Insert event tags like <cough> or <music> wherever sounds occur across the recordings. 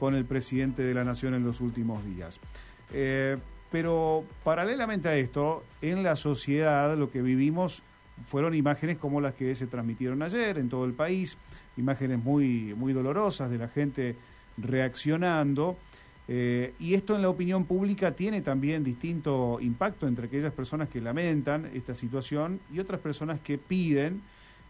con el presidente de la Nación en los últimos días. Eh, pero paralelamente a esto, en la sociedad lo que vivimos fueron imágenes como las que se transmitieron ayer en todo el país, imágenes muy, muy dolorosas de la gente reaccionando. Eh, y esto en la opinión pública tiene también distinto impacto entre aquellas personas que lamentan esta situación y otras personas que piden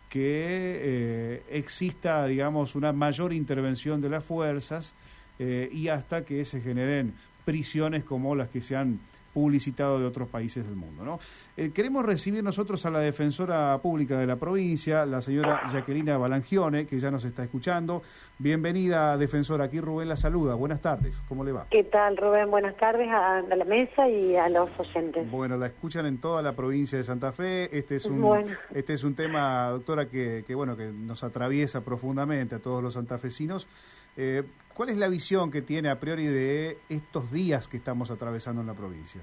que eh, exista, digamos, una mayor intervención de las fuerzas eh, y hasta que se generen prisiones como las que se han publicitado de otros países del mundo. ¿no? Eh, queremos recibir nosotros a la defensora pública de la provincia, la señora Jacquelina Balangione, que ya nos está escuchando. Bienvenida, defensora. Aquí Rubén la saluda. Buenas tardes. ¿Cómo le va? ¿Qué tal, Rubén? Buenas tardes a, la mesa y a los oyentes. Bueno, la escuchan en toda la provincia de Santa Fe. Este es un, este es un tema, doctora, que, que, bueno, que nos atraviesa profundamente a todos los santafesinos. Eh, ¿Cuál es la visión que tiene a priori de estos días que estamos atravesando en la provincia?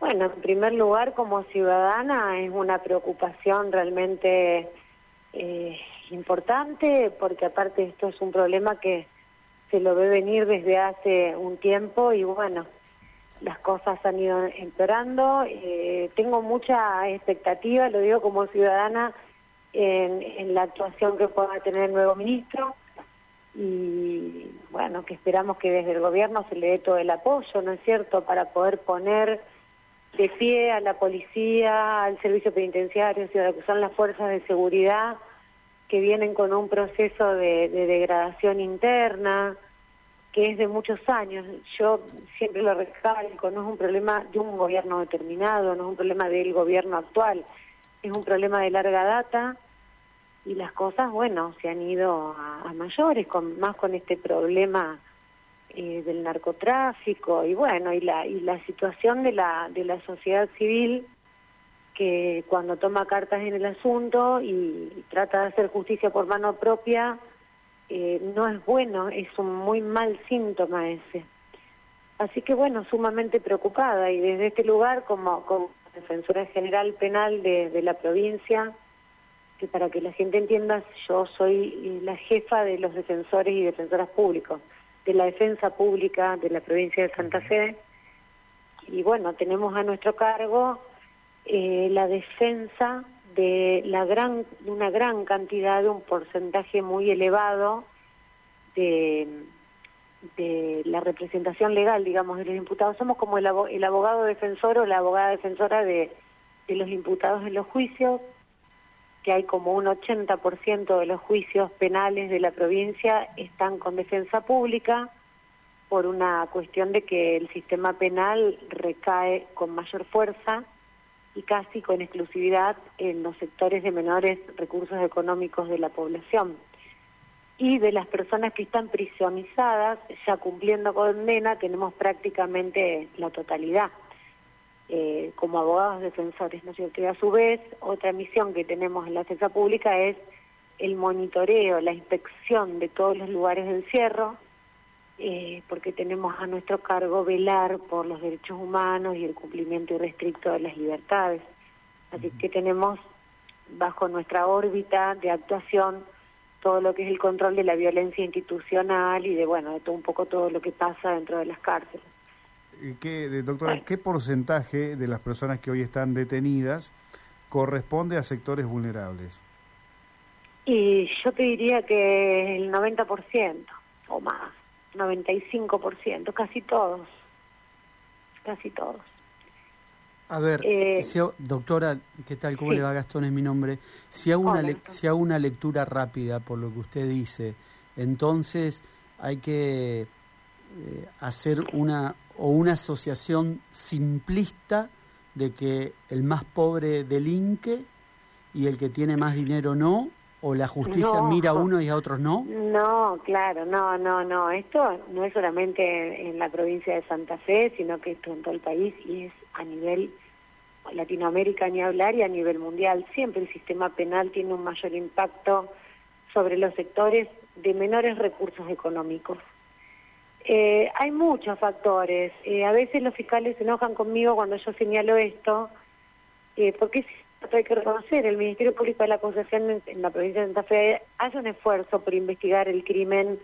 Bueno, en primer lugar, como ciudadana, es una preocupación realmente eh, importante, porque aparte esto es un problema que se lo ve venir desde hace un tiempo y bueno, las cosas han ido empeorando. Eh, tengo mucha expectativa, lo digo como ciudadana, en, en la actuación que pueda tener el nuevo ministro y bueno, que esperamos que desde el gobierno se le dé todo el apoyo, ¿no es cierto?, para poder poner de pie a la policía, al servicio penitenciario, lo que son las fuerzas de seguridad que vienen con un proceso de, degradación interna, que es de muchos años. Yo siempre lo recalco, no es un problema de un gobierno determinado, no es un problema del gobierno actual, es un problema de larga data y las cosas, bueno, se han ido a, mayores, con, más con este problema eh, del narcotráfico y bueno, y la, y la situación de la, de la sociedad civil que cuando toma cartas en el asunto y, trata de hacer justicia por mano propia, eh, no es bueno, es un muy mal síntoma ese. Así que bueno, sumamente preocupada y desde este lugar como, como defensora general penal de, de la provincia, que para que la gente entienda, yo soy la jefa de los defensores y defensoras públicos, de la defensa pública de la provincia de Santa Fe. Y bueno, tenemos a nuestro cargo eh, la defensa de la gran, una gran cantidad, de un porcentaje muy elevado de, de la representación legal, digamos, de los imputados. Somos como el, abogado defensor o la abogada defensora de, de los imputados en los juicios, que hay como un 80% de los juicios penales de la provincia están con defensa pública por una cuestión de que el sistema penal recae con mayor fuerza y casi con exclusividad en los sectores de menores recursos económicos de la población. Y de las personas que están prisionizadas, ya cumpliendo condena, tenemos prácticamente la totalidad. Eh, como abogados defensores, ¿no es cierto? Y a su vez, otra misión que tenemos en la defensa pública es el monitoreo, la inspección de todos los lugares de encierro, eh, porque tenemos a nuestro cargo velar por los derechos humanos y el cumplimiento irrestricto de las libertades. Así que tenemos bajo nuestra órbita de actuación todo lo que es el control de la violencia institucional y de, bueno, de todo un poco todo lo que pasa dentro de las cárceles. ¿Qué, doctora, ¿qué porcentaje de las personas que hoy están detenidas corresponde a sectores vulnerables? Y yo te diría que el 90% o más, 95%, casi todos, casi todos. A ver, eh, doctora, ¿qué tal? ¿Cómo le va Gastón? Es mi nombre. Si hago, una si hago una lectura rápida por lo que usted dice, entonces hay que eh, hacer una, o una asociación simplista de que el más pobre delinque y el que tiene más dinero no, o la justicia mira a uno y a otros no? No, claro, no, no, no. Esto no es solamente en la provincia de Santa Fe, sino que esto en todo el país y es a nivel Latinoamérica ni hablar y a nivel mundial. Siempre el sistema penal tiene un mayor impacto sobre los sectores de menores recursos económicos. Eh, hay muchos factores. Eh, a veces los fiscales se enojan conmigo cuando yo señalo esto, eh, porque hay que reconocer, el Ministerio Público de la Concepción en, la provincia de Santa Fe hace un esfuerzo por investigar el crimen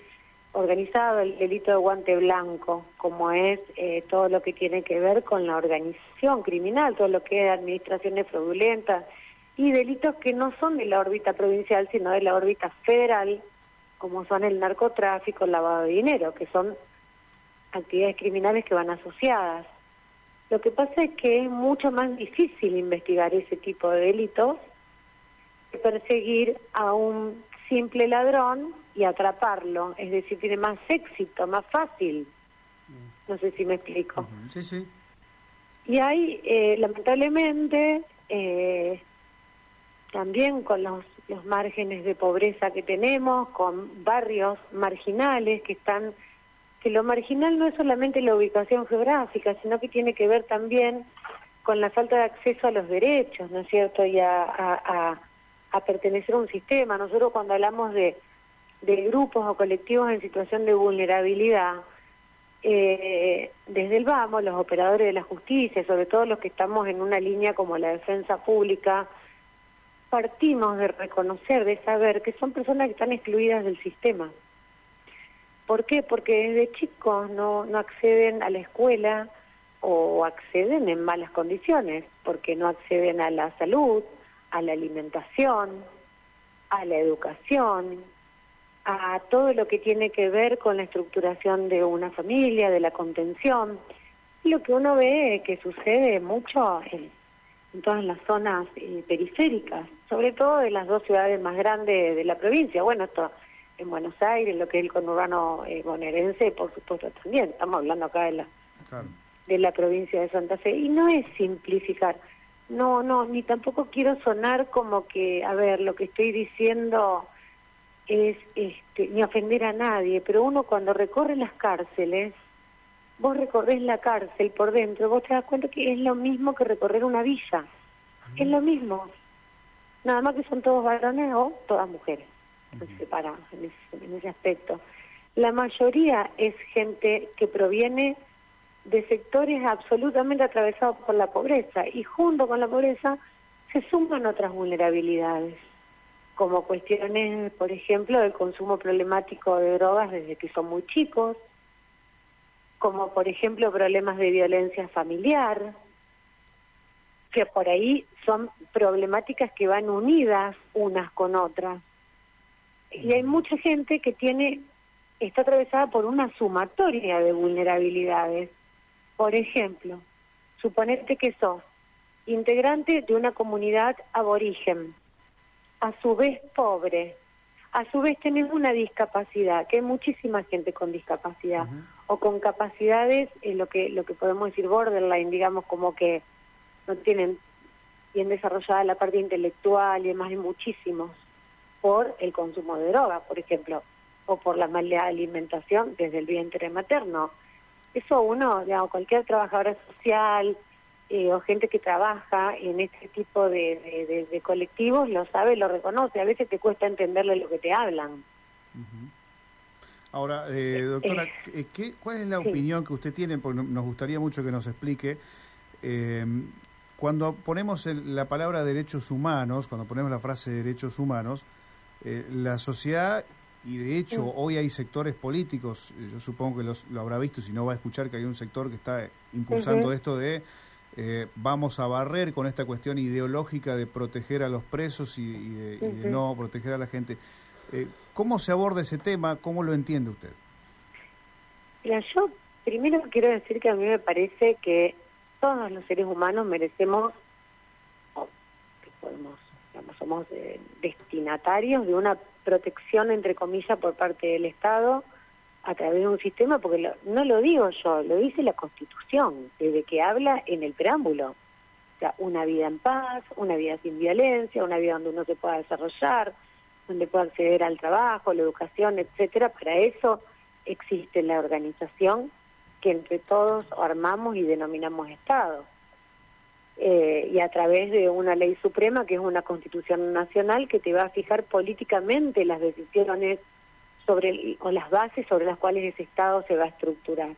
organizado, el delito de guante blanco, como es eh, todo lo que tiene que ver con la organización criminal, todo lo que es administraciones fraudulentas y delitos que no son de la órbita provincial, sino de la órbita federal, como son el narcotráfico, el lavado de dinero, que son actividades criminales que van asociadas. Lo que pasa es que es mucho más difícil investigar ese tipo de delitos que perseguir a un simple ladrón y atraparlo. Es decir, tiene más éxito, más fácil. No sé si me explico. Sí, sí. Y hay, eh, lamentablemente, eh, también con los, los márgenes de pobreza que tenemos, con barrios marginales que están, que lo marginal no es solamente la ubicación geográfica, sino que tiene que ver también con la falta de acceso a los derechos, ¿no es cierto? Y a, a, pertenecer a un sistema. Nosotros cuando hablamos de de grupos o colectivos en situación de vulnerabilidad, eh, desde el vamos, los operadores de la justicia, sobre todo los que estamos en una línea como la defensa pública, partimos de reconocer, de saber que son personas que están excluidas del sistema. ¿Por qué? Porque desde chicos no, no acceden a la escuela o acceden en malas condiciones, porque no acceden a la salud, a la alimentación, a la educación, a todo lo que tiene que ver con la estructuración de una familia, de la contención. Lo que uno ve que sucede mucho en, todas las zonas eh, periféricas, sobre todo de las dos ciudades más grandes de la provincia. Bueno, esto en Buenos Aires, lo que es el conurbano eh, bonaerense, por supuesto también. Estamos hablando acá de la, de la provincia de Santa Fe. Y no es simplificar. No, no, ni tampoco quiero sonar como que, a ver, lo que estoy diciendo es este, ni ofender a nadie, pero uno cuando recorre las cárceles, vos recorres la cárcel por dentro, vos te das cuenta que es lo mismo que recorrer una villa, es lo mismo, nada más que son todos varones o todas mujeres, se en ese, en ese aspecto. La mayoría es gente que proviene de sectores absolutamente atravesados por la pobreza y junto con la pobreza se suman otras vulnerabilidades como cuestiones, por ejemplo, del consumo problemático de drogas desde que son muy chicos, como por ejemplo problemas de violencia familiar, que por ahí son problemáticas que van unidas unas con otras. Y hay mucha gente que tiene está atravesada por una sumatoria de vulnerabilidades. Por ejemplo, suponete que sos integrante de una comunidad aborigen a su vez pobre, a su vez tenés una discapacidad, que hay muchísima gente con discapacidad o con capacidades, en lo que lo que podemos decir borderline, digamos como que no tienen bien desarrollada la parte intelectual y demás, hay muchísimos por el consumo de drogas, por ejemplo, o por la mala alimentación desde el vientre materno. Eso uno, digamos, cualquier trabajadora social, eh, o gente que trabaja en este tipo de, colectivos lo sabe, lo reconoce. A veces te cuesta entenderle lo que te hablan. Ahora, eh, eh doctora, ¿qué, ¿cuál es la opinión que usted tiene? Porque nos gustaría mucho que nos explique. cuando ponemos la palabra derechos humanos, cuando ponemos la frase derechos humanos, la sociedad y de hecho hoy hay sectores políticos, yo supongo que los, lo habrá visto, si no va a escuchar que hay un sector que está impulsando esto de eh, vamos a barrer con esta cuestión ideológica de proteger a los presos y, de, no proteger a la gente. Eh, ¿Cómo se aborda ese tema? ¿Cómo lo entiende usted? Mira, yo primero quiero decir que a mí me parece que todos los seres humanos merecemos, que podemos, somos eh, destinatarios de una protección, entre comillas, por parte del Estado a través de un sistema, porque no lo digo yo, lo dice la Constitución, desde que habla en el preámbulo. O sea, una vida en paz, una vida sin violencia, una vida donde uno se pueda desarrollar, donde pueda acceder al trabajo, la educación, etcétera. Para eso existe la organización que entre todos armamos y denominamos Estado. Eh, y a través de una ley suprema que es una constitución nacional que te va a fijar políticamente las decisiones sobre o las bases sobre las cuales ese Estado se va a estructurar.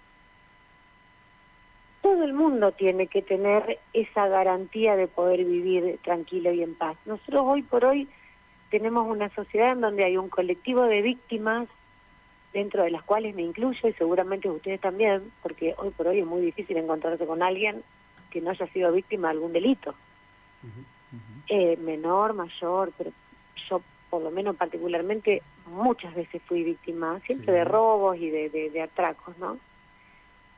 Todo el mundo tiene que tener esa garantía de poder vivir tranquilo y en paz. Nosotros hoy por hoy tenemos una sociedad en donde hay un colectivo de víctimas dentro de las cuales me incluyo y seguramente ustedes también, porque hoy por hoy es muy difícil encontrarse con alguien que no haya sido víctima de algún delito. Eh, menor, mayor, pero yo por lo menos particularmente muchas veces fui víctima, siempre de robos y de, de, atracos, ¿no?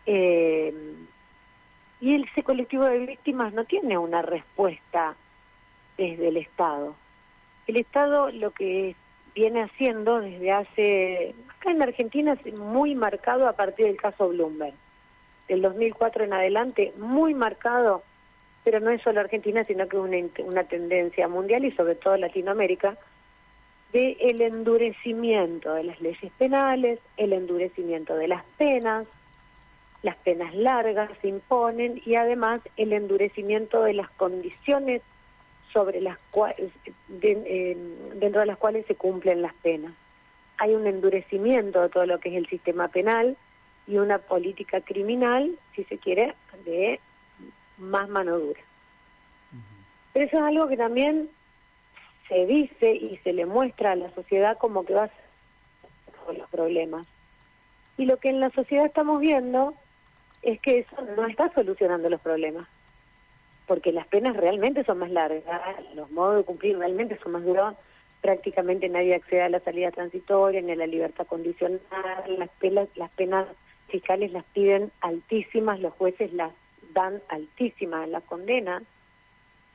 Eh, y ese colectivo de víctimas no tiene una respuesta desde el Estado. El Estado lo que viene haciendo desde hace, acá en Argentina es muy marcado a partir del caso Bloomberg, del 2004 en adelante, muy marcado, pero no es solo Argentina, sino que es una, una tendencia mundial y sobre todo Latinoamérica, de el endurecimiento de las leyes penales, el endurecimiento de las penas, las penas largas se imponen y además el endurecimiento de las condiciones sobre las cuales, dentro de las cuales se cumplen las penas. Hay un endurecimiento de todo lo que es el sistema penal y una política criminal, si se quiere, de más mano dura. Pero eso es algo que también se dice y se le muestra a la sociedad como que va ser los problemas. Y lo que en la sociedad estamos viendo es que eso no está solucionando los problemas porque las penas realmente son más largas, los modos de cumplir realmente son más duros, prácticamente nadie accede a la salida transitoria ni a la libertad condicional, las penas, las penas fiscales las piden altísimas, los jueces las dan altísimas, las condenas.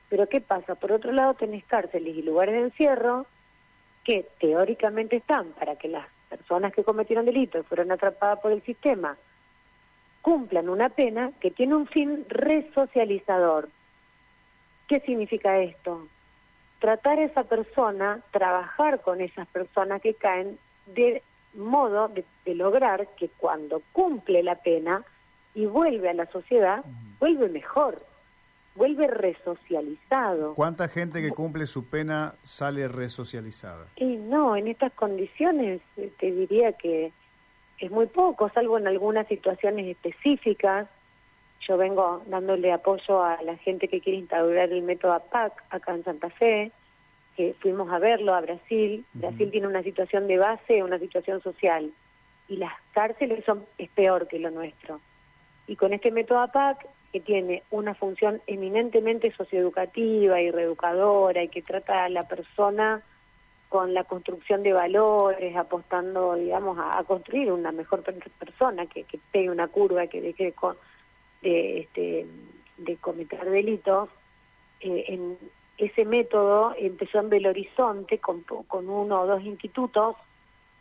Pero ¿qué pasa? Por otro lado tenés cárceles y lugares de encierro que teóricamente están para que las personas que cometieron delitos y fueron atrapadas por el sistema cumplan una pena que tiene un fin resocializador. ¿Qué significa esto? Tratar a esa persona, trabajar con esas personas que caen de modo de, lograr que cuando cumple la pena y vuelve a la sociedad, vuelve mejor, vuelve resocializado. ¿Cuánta gente que cumple su pena sale resocializada? Y no, en estas condiciones eh, te diría que es muy poco, salvo en algunas situaciones específicas yo vengo dándole apoyo a la gente que quiere instaurar el método APAC acá en Santa Fe, que fuimos a verlo a Brasil. Brasil tiene una situación de base, una situación social, y las cárceles son es peor que lo nuestro. Y con este método APAC, que tiene una función eminentemente socioeducativa y reeducadora y que trata a la persona con la construcción de valores, apostando, digamos, a, construir una mejor persona, que, que pegue una curva, que deje con de, este, de cometer delitos, eh, en ese método empezó en Belo Horizonte con, con uno o dos institutos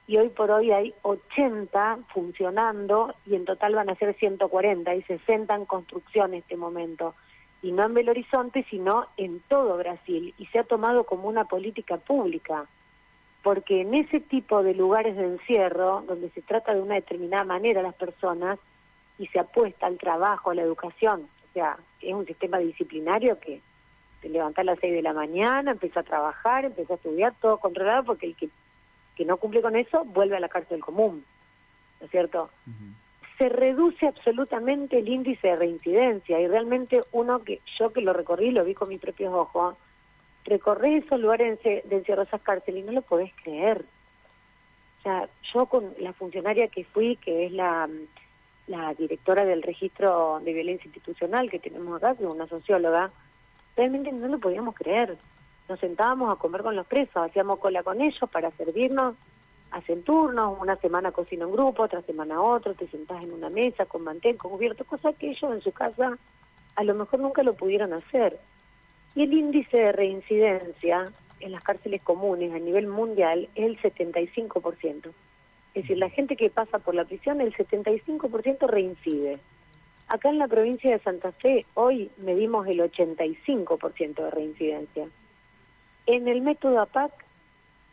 y hoy por hoy hay 80 funcionando y en total van a ser 140 y 60 en construcción en este momento. Y no en Belo Horizonte, sino en todo Brasil. Y se ha tomado como una política pública. Porque en ese tipo de lugares de encierro, donde se trata de una determinada manera a las personas, y se apuesta al trabajo, a la educación. O sea, es un sistema disciplinario que se levanta a las 6 de la mañana, empieza a trabajar, empieza a estudiar, todo controlado, porque el que, que no cumple con eso vuelve a la cárcel común. ¿No es cierto? Se reduce absolutamente el índice de reincidencia y realmente uno que yo que lo recorrí, lo vi con mis propios ojos, recorrí esos lugares de encierro, esas cárceles y no lo podés creer. O sea, yo con la funcionaria que fui, que es la la directora del registro de violencia institucional que tenemos acá, que es una socióloga, realmente no lo podíamos creer. Nos sentábamos a comer con los presos, hacíamos cola con ellos para servirnos, hacen turnos, una semana cocina un grupo, otra semana otro, te sentás en una mesa con mantel, con cubierto, cosa que ellos en su casa a lo mejor nunca lo pudieron hacer. Y el índice de reincidencia en las cárceles comunes a nivel mundial es el 75%. Es decir, la gente que pasa por la prisión, el 75% reincide. Acá en la provincia de Santa Fe, hoy medimos el 85% de reincidencia. En el método APAC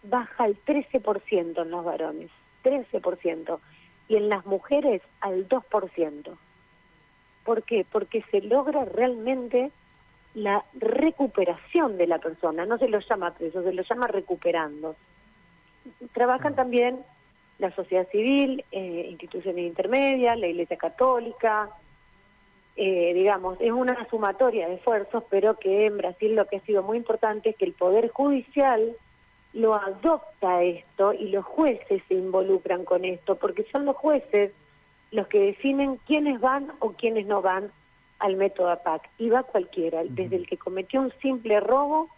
baja al 13% en los varones, 13%, y en las mujeres al 2%. ¿Por qué? Porque se logra realmente la recuperación de la persona, no se lo llama preso, se lo llama recuperando. Trabajan también la sociedad civil, eh, instituciones intermedias, la Iglesia Católica, eh, digamos, es una sumatoria de esfuerzos, pero que en Brasil lo que ha sido muy importante es que el Poder Judicial lo adopta esto y los jueces se involucran con esto, porque son los jueces los que definen quiénes van o quiénes no van al método APAC. Y va cualquiera, desde el que cometió un simple robo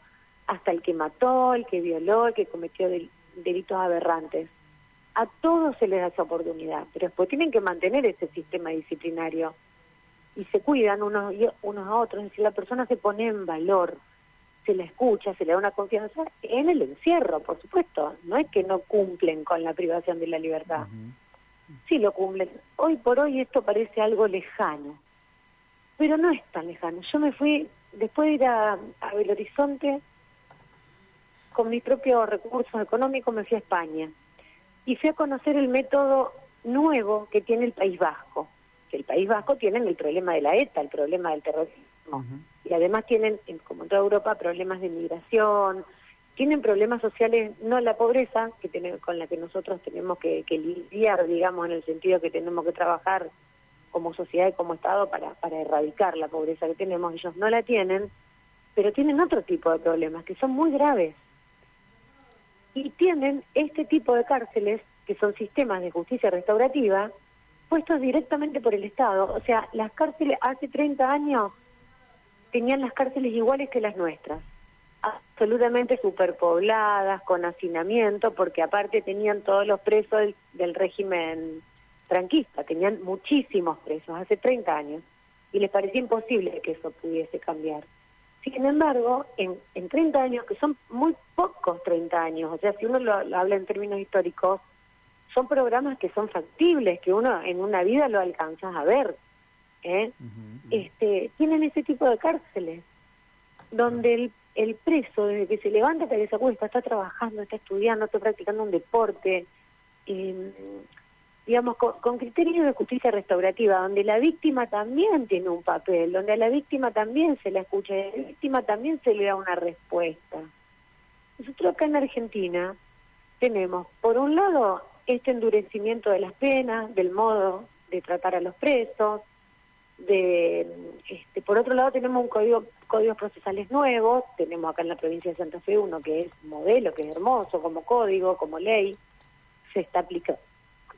hasta el que mató, el que violó, el que cometió delitos aberrantes. A todos se les da esa oportunidad, pero después tienen que mantener ese sistema disciplinario y se cuidan unos, unos a otros, es decir, la persona se pone en valor, se la escucha, se le da una confianza en el encierro, por supuesto, no es que no cumplen con la privación de la libertad, sí lo cumplen. Hoy por hoy esto parece algo lejano, pero no es tan lejano. Yo me fui, después de ir a, a Belo Horizonte, con mis propios recursos económicos me fui a España y fui a conocer el método nuevo que tiene el País Vasco. Que el País Vasco tienen el problema de la ETA, el problema del terrorismo. Y además tienen, como en toda Europa, problemas de migración, tienen problemas sociales, no la pobreza, que con la que nosotros tenemos que, que, lidiar, digamos, en el sentido que tenemos que trabajar como sociedad y como Estado para, para erradicar la pobreza que tenemos. Ellos no la tienen, pero tienen otro tipo de problemas que son muy graves y tienen este tipo de cárceles, que son sistemas de justicia restaurativa, puestos directamente por el Estado. O sea, las cárceles hace 30 años tenían las cárceles iguales que las nuestras, absolutamente superpobladas, con hacinamiento, porque aparte tenían todos los presos del, régimen franquista, tenían muchísimos presos hace 30 años, y les parecía imposible que eso pudiese cambiar. Sin embargo, en, en 30 años, que son muy pocos 30 años, o sea, si uno lo, habla en términos históricos, son programas que son factibles, que uno en una vida lo alcanzas a ver. ¿eh? este Tienen ese tipo de cárceles, donde el, el preso, desde que se levanta hasta que se acuesta, está trabajando, está estudiando, está practicando un deporte, eh, digamos, con, criterios de justicia restaurativa, donde la víctima también tiene un papel, donde a la víctima también se la escucha, y a la víctima también se le da una respuesta. Nosotros acá en Argentina tenemos, por un lado, este endurecimiento de las penas, del modo de tratar a los presos, de este, por otro lado tenemos un código códigos procesales nuevos, tenemos acá en la provincia de Santa Fe uno que es modelo, que es hermoso como código, como ley, se está aplicando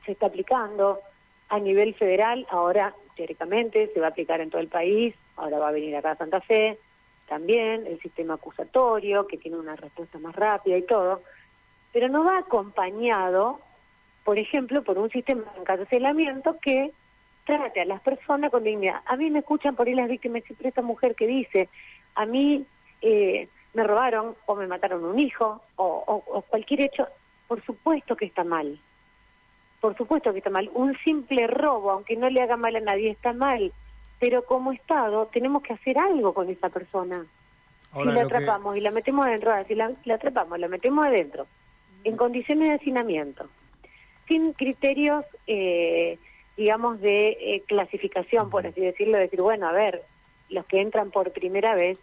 se está aplicando a nivel federal, ahora teóricamente se va a aplicar en todo el país, ahora va a venir acá a Santa Fe, también el sistema acusatorio, que tiene una respuesta más rápida y todo, pero no va acompañado, por ejemplo, por un sistema de encarcelamiento que trate a las personas con dignidad. A mí me escuchan por ahí las víctimas, siempre esta mujer que dice, a mí eh, me robaron o me mataron un hijo o, o cualquier hecho, por supuesto que está mal, por supuesto que está mal. Un simple robo, aunque no le haga mal a nadie, está mal. Pero como Estado tenemos que hacer algo con esa persona. si la atrapamos y la metemos adentro, si la, atrapamos, la metemos adentro, en condiciones de hacinamiento, sin criterios, eh, digamos, de eh, clasificación, por así decirlo, decir, bueno, a ver, los que entran por primera vez,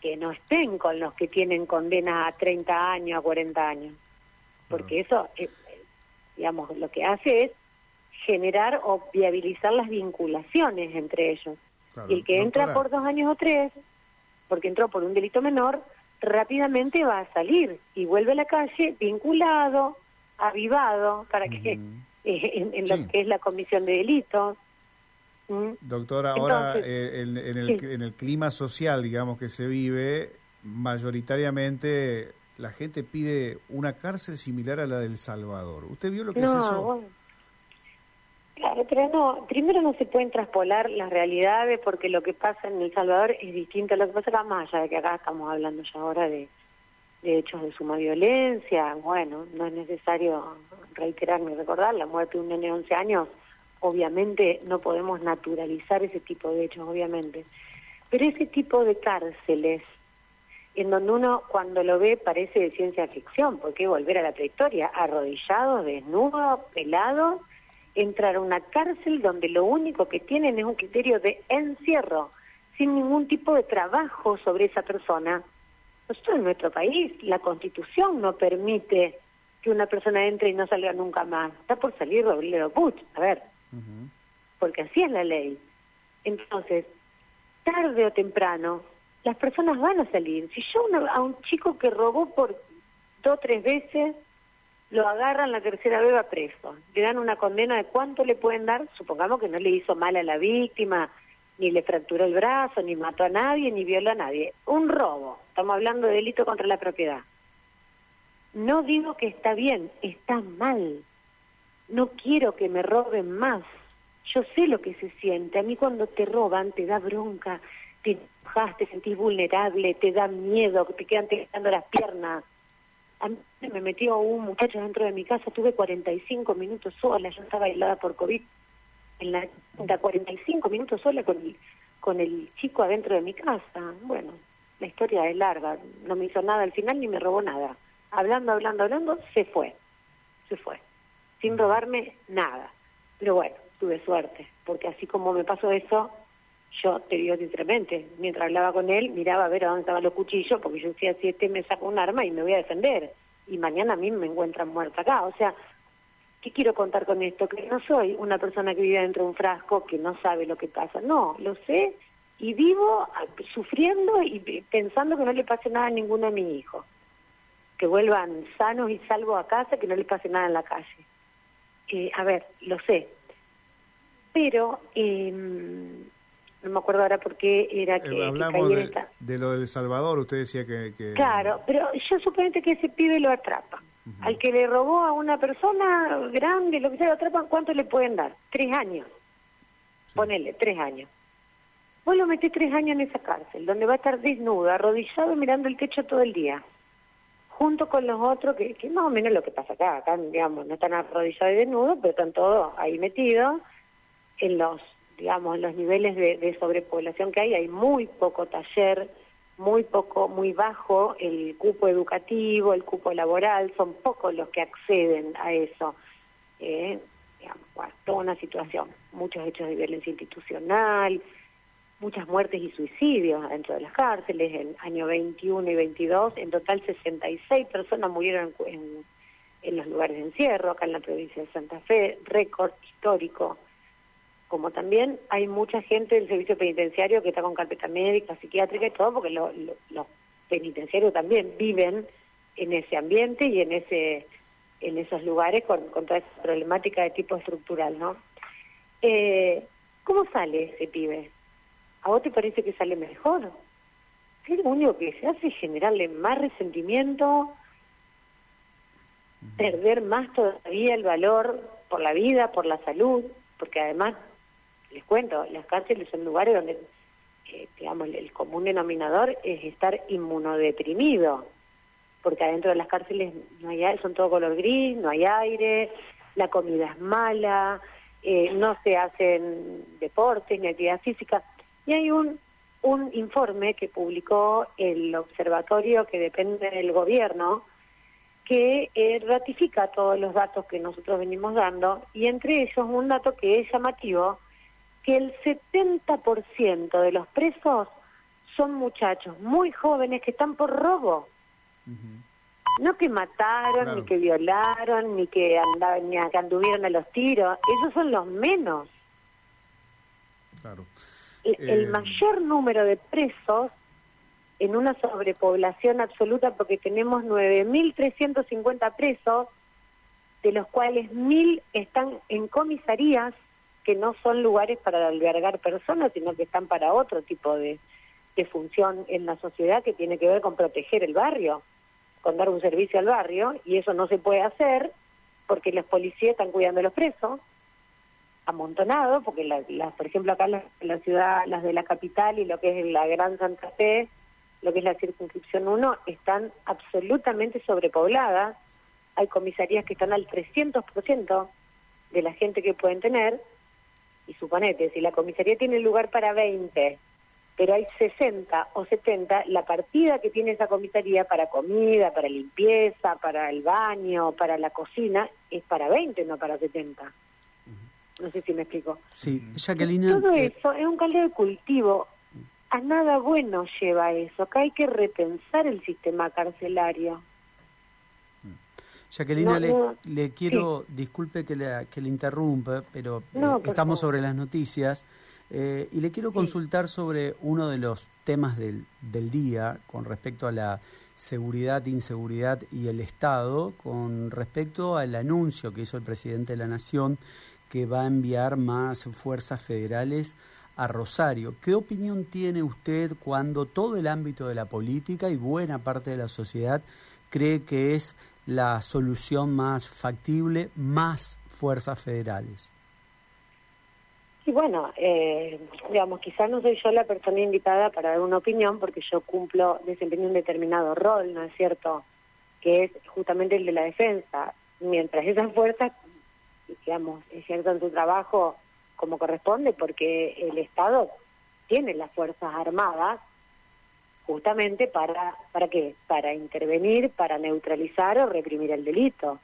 que no estén con los que tienen condena a 30 años, a 40 años, porque eso digamos, lo que hace es generar o viabilizar las vinculaciones entre ellos. y el que entra por dos años o tres, porque entró por un delito menor, rápidamente va a salir y vuelve a la calle vinculado, avivado, para que <laughs> eh, en, lo que es la comisión de delitos. Doctora, ahora eh, en, el, en el clima social, digamos, que se vive, mayoritariamente la gente pide una cárcel similar a la del Salvador. ¿Usted vio lo que es eso? Claro, pero no, primero no se pueden traspolar las realidades porque lo que pasa en El Salvador es distinto a lo que pasa acá, más allá de que acá estamos hablando ya ahora de, hechos de suma violencia. Bueno, no es necesario reiterar ni recordar la muerte de un nene de 11 años. Obviamente no podemos naturalizar ese tipo de hechos, obviamente. Pero ese tipo de cárceles en donde uno cuando lo ve parece de ciencia ficción, porque volver a la trayectoria, arrodillado, desnudo, pelado, entrar a una cárcel donde lo único que tienen es un criterio de encierro, sin ningún tipo de trabajo sobre esa persona. Nosotros en nuestro país, la constitución no permite que una persona entre y no salga nunca más. Está por salir Robledo Puch, a ver, porque así es la ley. Entonces, tarde o temprano, las personas van a salir. Si yo a un chico que robó por mató tres veces, lo agarran la tercera vez va preso. Le dan una condena de cuánto le pueden dar, supongamos que no le hizo mal a la víctima, ni le fracturó el brazo, ni mató a nadie, ni violó a nadie. Un robo, estamos hablando de delito contra la propiedad. No digo que está bien, está mal. No quiero que me roben más. Yo sé lo que se siente. A mí cuando te roban te da bronca, te enojas, te sentís vulnerable, te da miedo, te quedan tensando las piernas. A mí me metió un muchacho dentro de mi casa, tuve 45 minutos sola, yo estaba aislada por COVID. En la, 45 minutos sola con el, con el chico adentro de mi casa. Bueno, la historia es larga, no me hizo nada al final ni me robó nada. Hablando, hablando, hablando, se fue, se fue, sin robarme nada. Pero bueno, tuve suerte, porque así como me pasó eso, yo te digo sinceramente, mientras hablaba con él, miraba a ver a dónde estaban los cuchillos, porque yo decía, si este me saca un arma y me voy a defender, y mañana a mí me encuentran muerta acá. O sea, ¿qué quiero contar con esto? Que no soy una persona que vive dentro de un frasco que no sabe lo que pasa. No, lo sé y vivo sufriendo y pensando que no le pase nada a ninguno de mis hijos. Que vuelvan sanos y salvos a casa, que no les pase nada en la calle. Eh, a ver, lo sé, pero eh, no me acuerdo ahora por qué era que... Eh, hablamos de, lo del Salvador, usted decía que, Claro, pero yo suponete que ese pibe lo atrapa. Al que le robó a una persona grande, lo que sea, lo atrapan, ¿cuánto le pueden dar? Tres años. Ponele, tres años. Vos lo metés tres años en esa cárcel, donde va a estar desnudo, arrodillado, mirando el techo todo el día junto con los otros, que, que más o menos lo que pasa acá, acá digamos, no están arrodillados y desnudos, pero están todos ahí metidos, en los, digamos, en los niveles de, sobrepoblación que hay, hay muy poco taller, muy poco, muy bajo el cupo educativo, el cupo laboral, son pocos los que acceden a eso. Eh, digamos, toda una situación, muchos hechos de violencia institucional, muchas muertes y suicidios dentro de las cárceles, en año 21 y 22, en total 66 personas murieron en, en los lugares de encierro, acá en la provincia de Santa Fe, récord histórico como también hay mucha gente del servicio penitenciario que está con carpeta médica, psiquiátrica y todo, porque los penitenciarios también viven en ese ambiente y en ese en esos lugares con, con toda esa problemática de tipo estructural, ¿no? Eh, ¿Cómo sale ese pibe? ¿A vos te parece que sale mejor? Es lo único que se hace es generarle más resentimiento, perder más todavía el valor por la vida, por la salud, porque además les cuento, las cárceles son lugares donde, eh, digamos, el común denominador es estar inmunodeprimido, porque adentro de las cárceles no hay son todo color gris, no hay aire, la comida es mala, eh, no se hacen deportes ni actividad física. Y hay un, un informe que publicó el observatorio que depende del gobierno, que eh, ratifica todos los datos que nosotros venimos dando, y entre ellos un dato que es llamativo, que el 70% de los presos son muchachos muy jóvenes que están por robo. No que mataron, ni que violaron, ni que andaban, ni que anduvieron a los tiros. Esos son los menos. Claro. El, eh, mayor número de presos en una sobrepoblación absoluta, porque tenemos 9.350 presos, de los cuales 1.000 están en comisarías que no son lugares para albergar personas, sino que están para otro tipo de, función en la sociedad que tiene que ver con proteger el barrio, con dar un servicio al barrio, y eso no se puede hacer porque los policías están cuidando a los presos, amontonados, porque las, por ejemplo acá en la, ciudad, las de la capital y lo que es la Gran Santa Fe, lo que es la circunscripción 1, están absolutamente sobrepobladas, hay comisarías que están al 300% de la gente que pueden tener, y suponete, si la comisaría tiene lugar para 20, pero hay 60 o 70, la partida que tiene esa comisaría para comida, para limpieza, para el baño, para la cocina, es para 20, no para 70. No sé si me explico. Sí, Jacqueline. Todo eh, eso es un caldo de cultivo. A nada bueno lleva eso. Acá hay que repensar el sistema carcelario. Jacqueline, le, quiero, disculpe que le, que le interrumpa, pero eh, estamos sobre las noticias. Eh, y le quiero consultar sobre uno de los temas del, del día con respecto a la seguridad, inseguridad y el Estado, con respecto al anuncio que hizo el presidente de la Nación que va a enviar más fuerzas federales a Rosario. ¿Qué opinión tiene usted cuando todo el ámbito de la política y buena parte de la sociedad cree que es la solución más factible, más fuerzas federales? Y bueno, eh, digamos, quizás no soy yo la persona invitada para dar una opinión porque yo cumplo, desempeño un determinado rol, ¿no es cierto? Que es justamente el de la defensa. Mientras esas fuerzas, digamos, ejerzan su trabajo como corresponde, porque el Estado tiene las Fuerzas Armadas justamente para, ¿para qué? Para intervenir, para neutralizar o reprimir el delito.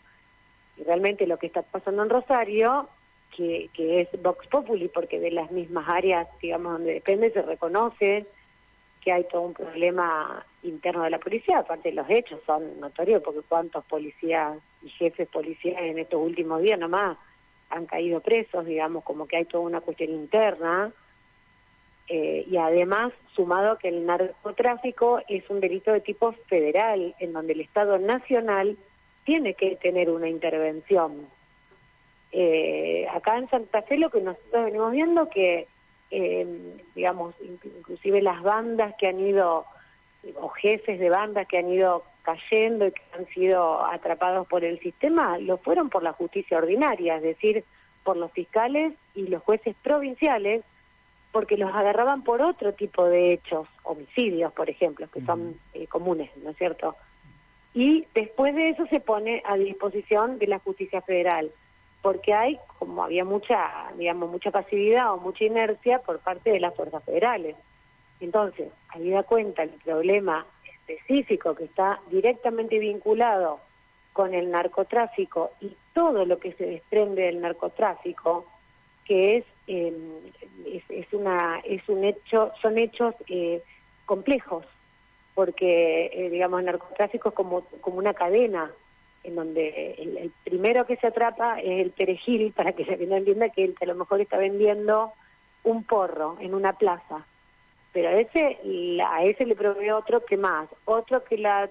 Y realmente lo que está pasando en Rosario que, que es Vox Populi, porque de las mismas áreas, digamos, donde depende, se reconoce que hay todo un problema interno de la policía, aparte los hechos son notorios, porque cuántos policías y jefes policías en estos últimos días nomás han caído presos, digamos, como que hay toda una cuestión interna, eh, y además, sumado que el narcotráfico es un delito de tipo federal, en donde el Estado Nacional tiene que tener una intervención. Eh, acá en Santa Fe lo que nosotros venimos viendo que, eh, digamos, inclusive las bandas que han ido, o jefes de bandas que han ido cayendo y que han sido atrapados por el sistema, lo fueron por la justicia ordinaria, es decir, por los fiscales y los jueces provinciales, porque los agarraban por otro tipo de hechos, homicidios, por ejemplo, que son eh, comunes, ¿no es cierto? Y después de eso se pone a disposición de la justicia federal porque hay, como había mucha, digamos, mucha pasividad o mucha inercia por parte de las fuerzas federales. Entonces, habida cuenta el problema específico que está directamente vinculado con el narcotráfico y todo lo que se desprende del narcotráfico, que es, em, es, una, es un hecho, son hechos eh, complejos, porque, eh, digamos, el narcotráfico es como, como una cadena en donde el, primero que se atrapa es el perejil, para que se no entienda que él a lo mejor está vendiendo un porro en una plaza, pero a ese, a ese le provee otro que más, otro que la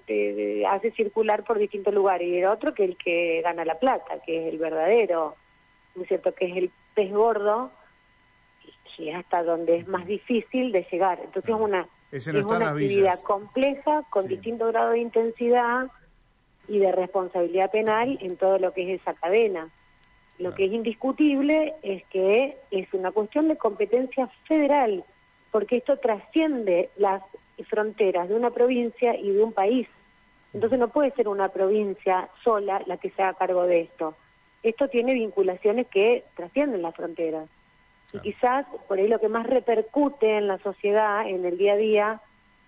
hace circular por distintos lugares y el otro que el que gana la plata, que es el verdadero, ¿no es cierto?, que es el pez gordo, y es hasta donde es más difícil de llegar. Entonces es una, es una actividad compleja, con distinto grado de intensidad, y de responsabilidad penal en todo lo que es esa cadena. Lo que es indiscutible es que es una cuestión de competencia federal, porque esto trasciende las fronteras de una provincia y de un país. Entonces no puede ser una provincia sola la que se haga cargo de esto. Esto tiene vinculaciones que trascienden las fronteras. Y quizás por ahí lo que más repercute en la sociedad, en el día a día,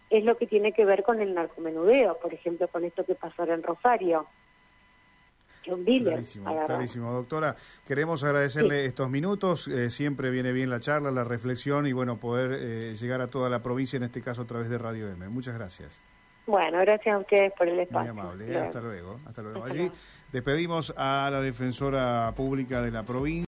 es lo que tiene que ver con el narcomenudeo, por ejemplo, con esto que pasó en Rosario. Clarísimo, clarísimo, doctora. Queremos agradecerle estos minutos. Eh, siempre viene bien la charla, la reflexión y bueno, poder eh, llegar a toda la provincia, en este caso a través de Radio M. Muchas gracias. Bueno, gracias a ustedes por el espacio. Muy amable, hasta luego. Hasta luego. Allí despedimos a la defensora pública de la provincia.